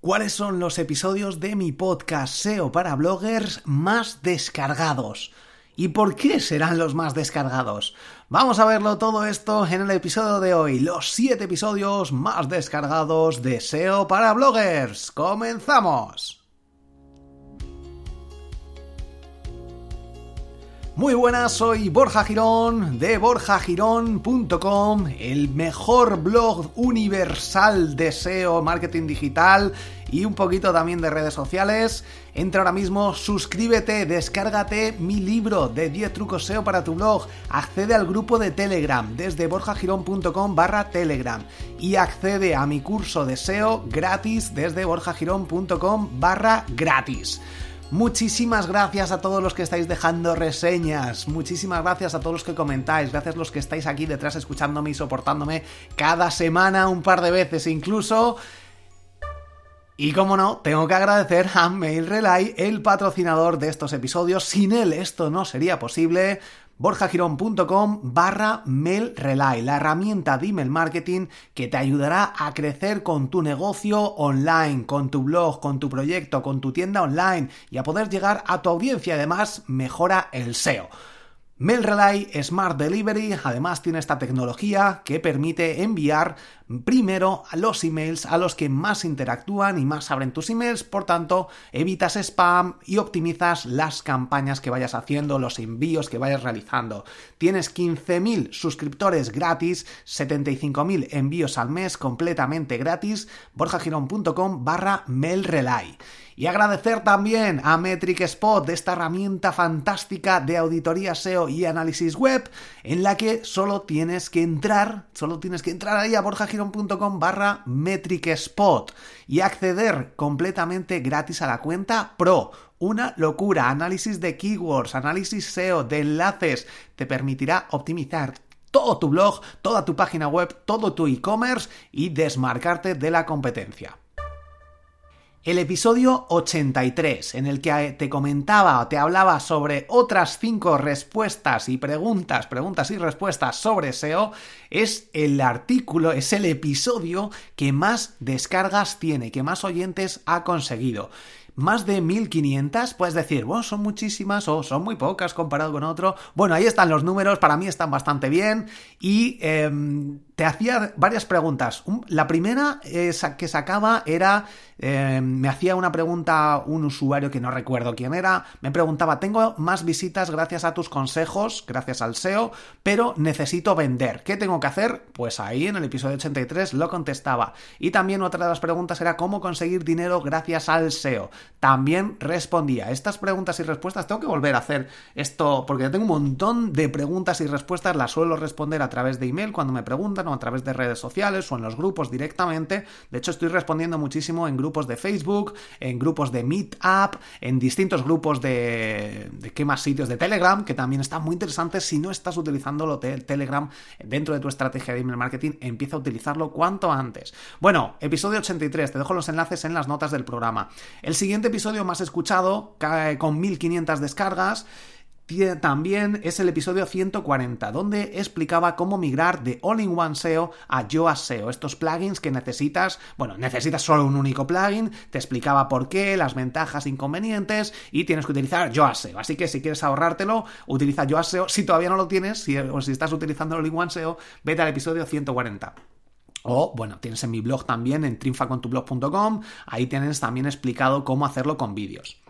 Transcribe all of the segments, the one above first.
¿Cuáles son los episodios de mi podcast SEO para bloggers más descargados? ¿Y por qué serán los más descargados? Vamos a verlo todo esto en el episodio de hoy, los 7 episodios más descargados de SEO para bloggers. ¡Comenzamos! Muy buenas, soy Borja Girón de borjagirón.com, el mejor blog universal de SEO, marketing digital y un poquito también de redes sociales. Entra ahora mismo, suscríbete, descárgate mi libro de 10 trucos SEO para tu blog, accede al grupo de Telegram desde borjagirón.com barra Telegram y accede a mi curso de SEO gratis desde borjagirón.com barra gratis. Muchísimas gracias a todos los que estáis dejando reseñas, muchísimas gracias a todos los que comentáis, gracias a los que estáis aquí detrás escuchándome y soportándome cada semana un par de veces incluso. Y como no, tengo que agradecer a MailRelay, el patrocinador de estos episodios. Sin él esto no sería posible borjagirón.com barra mailrelay, la herramienta de email marketing que te ayudará a crecer con tu negocio online, con tu blog, con tu proyecto, con tu tienda online y a poder llegar a tu audiencia. Además, mejora el SEO. MailRelay Smart Delivery además tiene esta tecnología que permite enviar primero a los emails a los que más interactúan y más abren tus emails, por tanto evitas spam y optimizas las campañas que vayas haciendo, los envíos que vayas realizando. Tienes 15.000 suscriptores gratis, 75.000 envíos al mes completamente gratis, borjagirón.com barra MailRelay. Y agradecer también a Metric Spot de esta herramienta fantástica de auditoría SEO y análisis web, en la que solo tienes que entrar, solo tienes que entrar ahí a borjagirón.com barra Metric Spot y acceder completamente gratis a la cuenta Pro. Una locura, análisis de keywords, análisis SEO, de enlaces, te permitirá optimizar todo tu blog, toda tu página web, todo tu e-commerce y desmarcarte de la competencia. El episodio 83, en el que te comentaba o te hablaba sobre otras 5 respuestas y preguntas, preguntas y respuestas sobre SEO, es el artículo, es el episodio que más descargas tiene, que más oyentes ha conseguido más de 1500, puedes decir, bueno, son muchísimas o son muy pocas comparado con otro. Bueno, ahí están los números, para mí están bastante bien y em, te hacía varias preguntas. La primera que sacaba era, em, me hacía una pregunta un usuario que no recuerdo quién era, me preguntaba, tengo más visitas gracias a tus consejos, gracias al SEO, pero necesito vender. ¿Qué tengo que hacer? Pues ahí en el episodio 83 lo contestaba. Y también otra de las preguntas era cómo conseguir dinero gracias al SEO también respondía. Estas preguntas y respuestas tengo que volver a hacer esto porque tengo un montón de preguntas y respuestas, las suelo responder a través de email cuando me preguntan o a través de redes sociales o en los grupos directamente. De hecho, estoy respondiendo muchísimo en grupos de Facebook, en grupos de Meetup, en distintos grupos de, de qué más sitios de Telegram, que también están muy interesantes. Si no estás utilizando lo de Telegram dentro de tu estrategia de email marketing, empieza a utilizarlo cuanto antes. Bueno, episodio 83, te dejo los enlaces en las notas del programa. El siguiente siguiente episodio más escuchado, con 1500 descargas, también es el episodio 140, donde explicaba cómo migrar de All-in-One SEO a Yoast SEO. Estos plugins que necesitas, bueno, necesitas solo un único plugin, te explicaba por qué, las ventajas, inconvenientes, y tienes que utilizar Yoast SEO. Así que si quieres ahorrártelo, utiliza Yoast SEO. Si todavía no lo tienes, o si estás utilizando All-in-One SEO, vete al episodio 140. O, bueno, tienes en mi blog también, en triunfacontublog.com, ahí tienes también explicado cómo hacerlo con vídeos.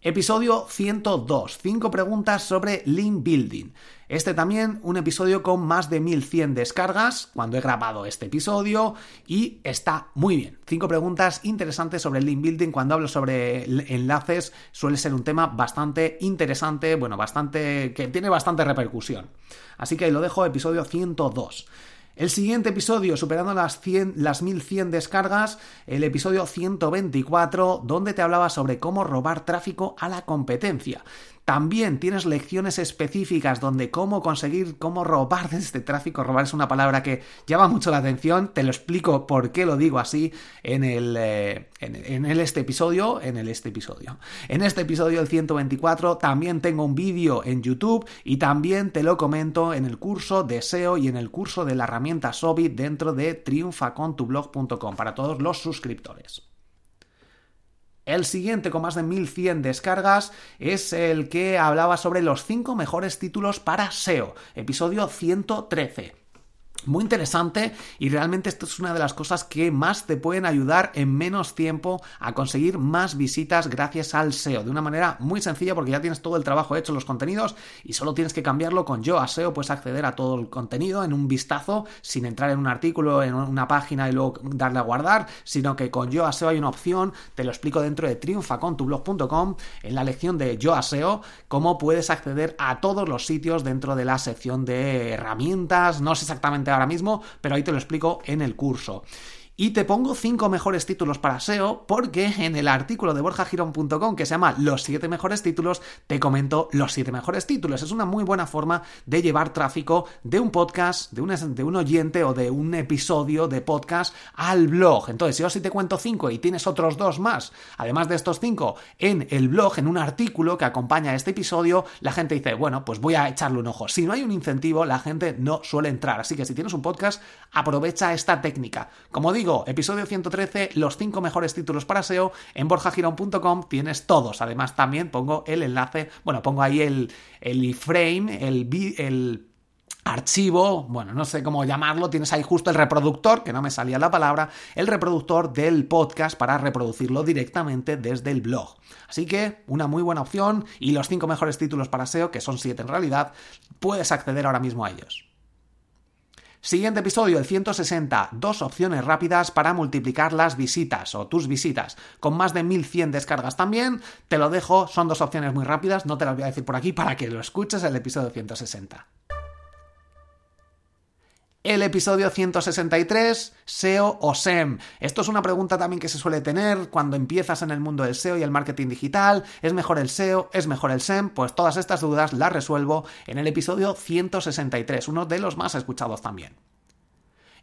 Episodio 102, 5 preguntas sobre link building. Este también un episodio con más de 1100 descargas cuando he grabado este episodio y está muy bien. 5 preguntas interesantes sobre link building. Cuando hablo sobre enlaces suele ser un tema bastante interesante, bueno, bastante que tiene bastante repercusión. Así que lo dejo episodio 102. El siguiente episodio, superando las, 100, las 1100 descargas, el episodio 124, donde te hablaba sobre cómo robar tráfico a la competencia. También tienes lecciones específicas donde cómo conseguir, cómo robar de este tráfico. Robar es una palabra que llama mucho la atención. Te lo explico por qué lo digo así en el, eh, en, el este episodio. En el este episodio. En este episodio, el 124, también tengo un vídeo en YouTube y también te lo comento en el curso de SEO y en el curso de la herramienta Sobit dentro de triunfacontublog.com para todos los suscriptores. El siguiente, con más de 1100 descargas, es el que hablaba sobre los 5 mejores títulos para SEO, episodio 113. Muy interesante y realmente esto es una de las cosas que más te pueden ayudar en menos tiempo a conseguir más visitas gracias al SEO. De una manera muy sencilla porque ya tienes todo el trabajo hecho los contenidos y solo tienes que cambiarlo con Yo a SEO. Puedes acceder a todo el contenido en un vistazo sin entrar en un artículo, en una página y luego darle a guardar, sino que con Yo a SEO hay una opción, te lo explico dentro de triunfacontublog.com en la lección de Yo a SEO, cómo puedes acceder a todos los sitios dentro de la sección de herramientas. No sé exactamente ahora mismo, pero ahí te lo explico en el curso. Y te pongo cinco mejores títulos para SEO porque en el artículo de borjagirón.com que se llama Los siete mejores títulos, te comento los siete mejores títulos. Es una muy buena forma de llevar tráfico de un podcast, de un, de un oyente o de un episodio de podcast al blog. Entonces, yo si te cuento cinco y tienes otros dos más, además de estos cinco, en el blog, en un artículo que acompaña a este episodio, la gente dice, bueno, pues voy a echarle un ojo. Si no hay un incentivo, la gente no suele entrar. Así que si tienes un podcast, aprovecha esta técnica. Como digo, episodio 113, los 5 mejores títulos para SEO. En borjagirón.com tienes todos. Además, también pongo el enlace, bueno, pongo ahí el, el iframe, el, el archivo, bueno, no sé cómo llamarlo, tienes ahí justo el reproductor, que no me salía la palabra, el reproductor del podcast para reproducirlo directamente desde el blog. Así que una muy buena opción y los 5 mejores títulos para SEO, que son 7 en realidad, puedes acceder ahora mismo a ellos. Siguiente episodio, el 160, dos opciones rápidas para multiplicar las visitas o tus visitas, con más de 1100 descargas también, te lo dejo, son dos opciones muy rápidas, no te las voy a decir por aquí para que lo escuches el episodio 160. El episodio 163, SEO o SEM. Esto es una pregunta también que se suele tener cuando empiezas en el mundo del SEO y el marketing digital. ¿Es mejor el SEO? ¿Es mejor el SEM? Pues todas estas dudas las resuelvo en el episodio 163, uno de los más escuchados también.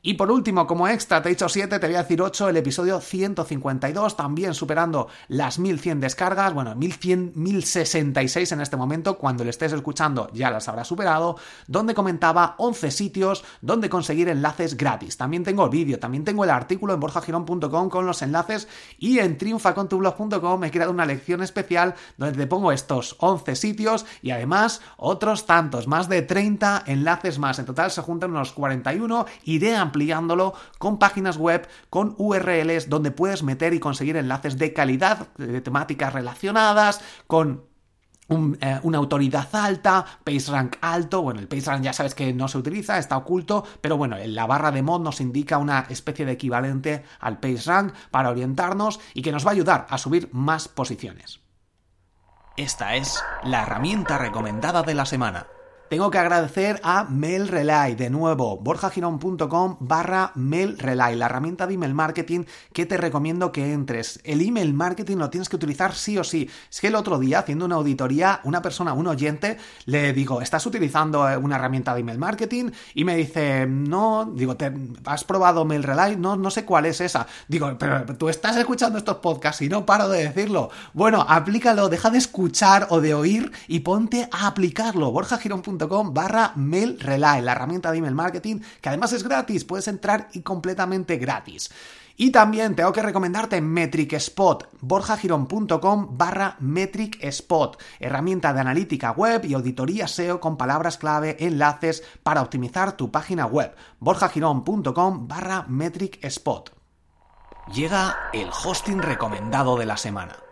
Y por último, como extra, te he dicho 7, te voy a decir 8, el episodio 152, también superando las 1100 descargas, bueno, 1100, 1066 en este momento, cuando le estés escuchando ya las habrá superado, donde comentaba 11 sitios donde conseguir enlaces gratis. También tengo el vídeo, también tengo el artículo en borjagirón.com con los enlaces y en triunfacontublog.com he creado una lección especial donde te pongo estos 11 sitios y además otros tantos, más de 30 enlaces más. En total se juntan unos 41, iré ampliando ampliándolo con páginas web, con URLs donde puedes meter y conseguir enlaces de calidad, de temáticas relacionadas, con eh, una autoridad alta, PageRank alto, bueno, el PageRank ya sabes que no se utiliza, está oculto, pero bueno, en la barra de mod nos indica una especie de equivalente al PageRank para orientarnos y que nos va a ayudar a subir más posiciones. Esta es la herramienta recomendada de la semana. Tengo que agradecer a MailRelay, de nuevo, borjagirón.com barra MailRelay, la herramienta de email marketing que te recomiendo que entres. El email marketing lo tienes que utilizar sí o sí. Es que el otro día, haciendo una auditoría, una persona, un oyente, le digo, ¿estás utilizando eh, una herramienta de email marketing? Y me dice, no, digo, ¿has probado MailRelay? No, no sé cuál es esa. Digo, pero tú estás escuchando estos podcasts y no paro de decirlo. Bueno, aplícalo, deja de escuchar o de oír y ponte a aplicarlo. borjagirón.com barra mail relay, la herramienta de email marketing que además es gratis, puedes entrar y completamente gratis. Y también tengo que recomendarte Metric Spot, borjagirón.com barra Metric Spot, herramienta de analítica web y auditoría SEO con palabras clave, enlaces para optimizar tu página web, borjagirón.com barra Metric Spot. Llega el hosting recomendado de la semana.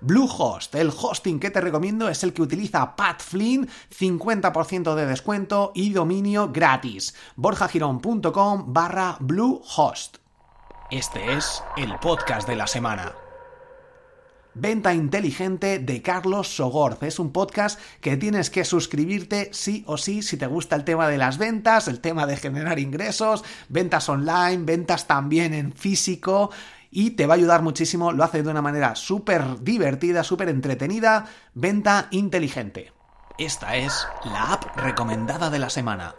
Bluehost, el hosting que te recomiendo es el que utiliza Pat Flynn, 50% de descuento y dominio gratis. borjagirón.com barra Bluehost. Este es el podcast de la semana. Venta Inteligente de Carlos Sogorz. Es un podcast que tienes que suscribirte sí o sí si te gusta el tema de las ventas, el tema de generar ingresos, ventas online, ventas también en físico y te va a ayudar muchísimo, lo hace de una manera súper divertida, súper entretenida, venta inteligente. Esta es la app recomendada de la semana.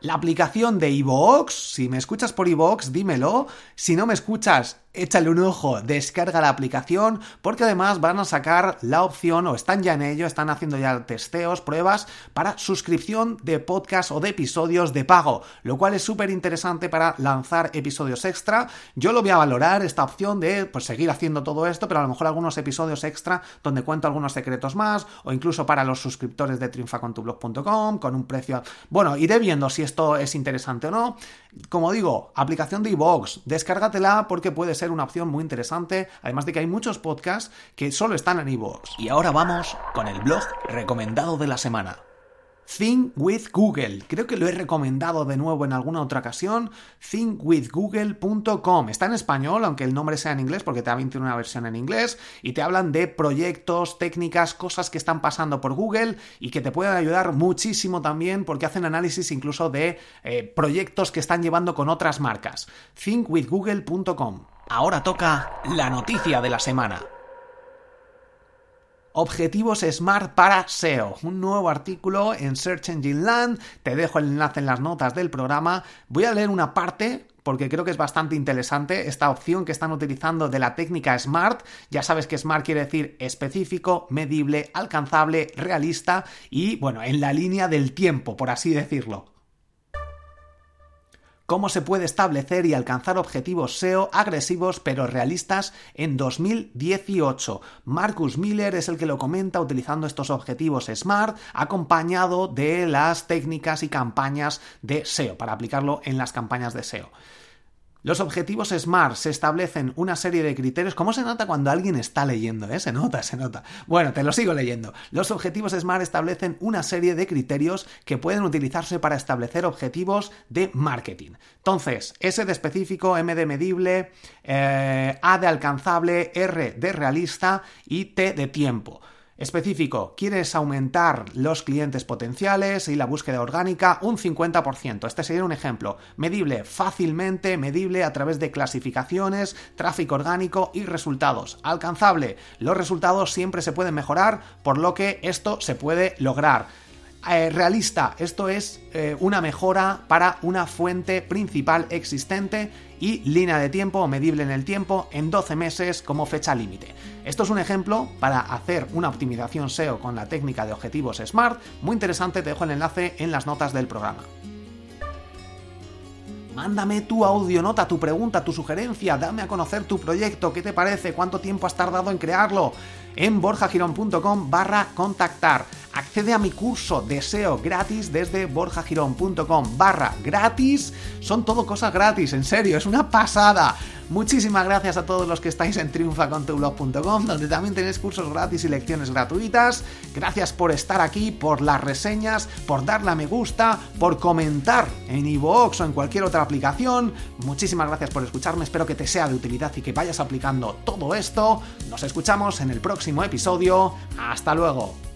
La aplicación de iVoox, si me escuchas por iVoox, dímelo. Si no me escuchas, échale un ojo, descarga la aplicación, porque además van a sacar la opción, o están ya en ello, están haciendo ya testeos, pruebas, para suscripción de podcast o de episodios de pago, lo cual es súper interesante para lanzar episodios extra. Yo lo voy a valorar, esta opción de pues, seguir haciendo todo esto, pero a lo mejor algunos episodios extra donde cuento algunos secretos más, o incluso para los suscriptores de triunfacontublog.com, con un precio... Bueno, iré viendo si esto es interesante o no. Como digo, aplicación de iVoox, descárgatela porque puede ser una opción muy interesante, además de que hay muchos podcasts que solo están en iVoox. Y ahora vamos con el blog recomendado de la semana. Think with Google. Creo que lo he recomendado de nuevo en alguna otra ocasión. thinkwithgoogle.com. Está en español, aunque el nombre sea en inglés, porque también tiene una versión en inglés. Y te hablan de proyectos, técnicas, cosas que están pasando por Google y que te pueden ayudar muchísimo también porque hacen análisis incluso de eh, proyectos que están llevando con otras marcas. thinkwithgoogle.com. Ahora toca la noticia de la semana. Objetivos Smart para SEO. Un nuevo artículo en Search Engine Land. Te dejo el enlace en las notas del programa. Voy a leer una parte porque creo que es bastante interesante esta opción que están utilizando de la técnica SMART. Ya sabes que SMART quiere decir específico, medible, alcanzable, realista y, bueno, en la línea del tiempo, por así decirlo cómo se puede establecer y alcanzar objetivos SEO agresivos pero realistas en 2018. Marcus Miller es el que lo comenta utilizando estos objetivos SMART acompañado de las técnicas y campañas de SEO para aplicarlo en las campañas de SEO. Los objetivos SMART se establecen una serie de criterios. ¿Cómo se nota cuando alguien está leyendo? Eh? Se nota, se nota. Bueno, te lo sigo leyendo. Los objetivos SMART establecen una serie de criterios que pueden utilizarse para establecer objetivos de marketing. Entonces, S de específico, M de medible, eh, A de alcanzable, R de realista y T de tiempo. Específico, quieres aumentar los clientes potenciales y la búsqueda orgánica un 50%. Este sería un ejemplo. Medible, fácilmente medible a través de clasificaciones, tráfico orgánico y resultados. Alcanzable, los resultados siempre se pueden mejorar, por lo que esto se puede lograr. Eh, realista, esto es eh, una mejora para una fuente principal existente y línea de tiempo medible en el tiempo en 12 meses como fecha límite. Esto es un ejemplo para hacer una optimización SEO con la técnica de objetivos SMART. Muy interesante, te dejo el enlace en las notas del programa. Mándame tu audionota, tu pregunta, tu sugerencia, dame a conocer tu proyecto, qué te parece, cuánto tiempo has tardado en crearlo en borjagirón.com barra contactar. Accede a mi curso de SEO gratis desde borjagirón.com barra gratis. Son todo cosas gratis, en serio, es una pasada. Muchísimas gracias a todos los que estáis en triunfacontublog.com, donde también tenéis cursos gratis y lecciones gratuitas. Gracias por estar aquí, por las reseñas, por darle a me gusta, por comentar en iVoox o en cualquier otra aplicación. Muchísimas gracias por escucharme, espero que te sea de utilidad y que vayas aplicando todo esto. Nos escuchamos en el próximo episodio. Hasta luego.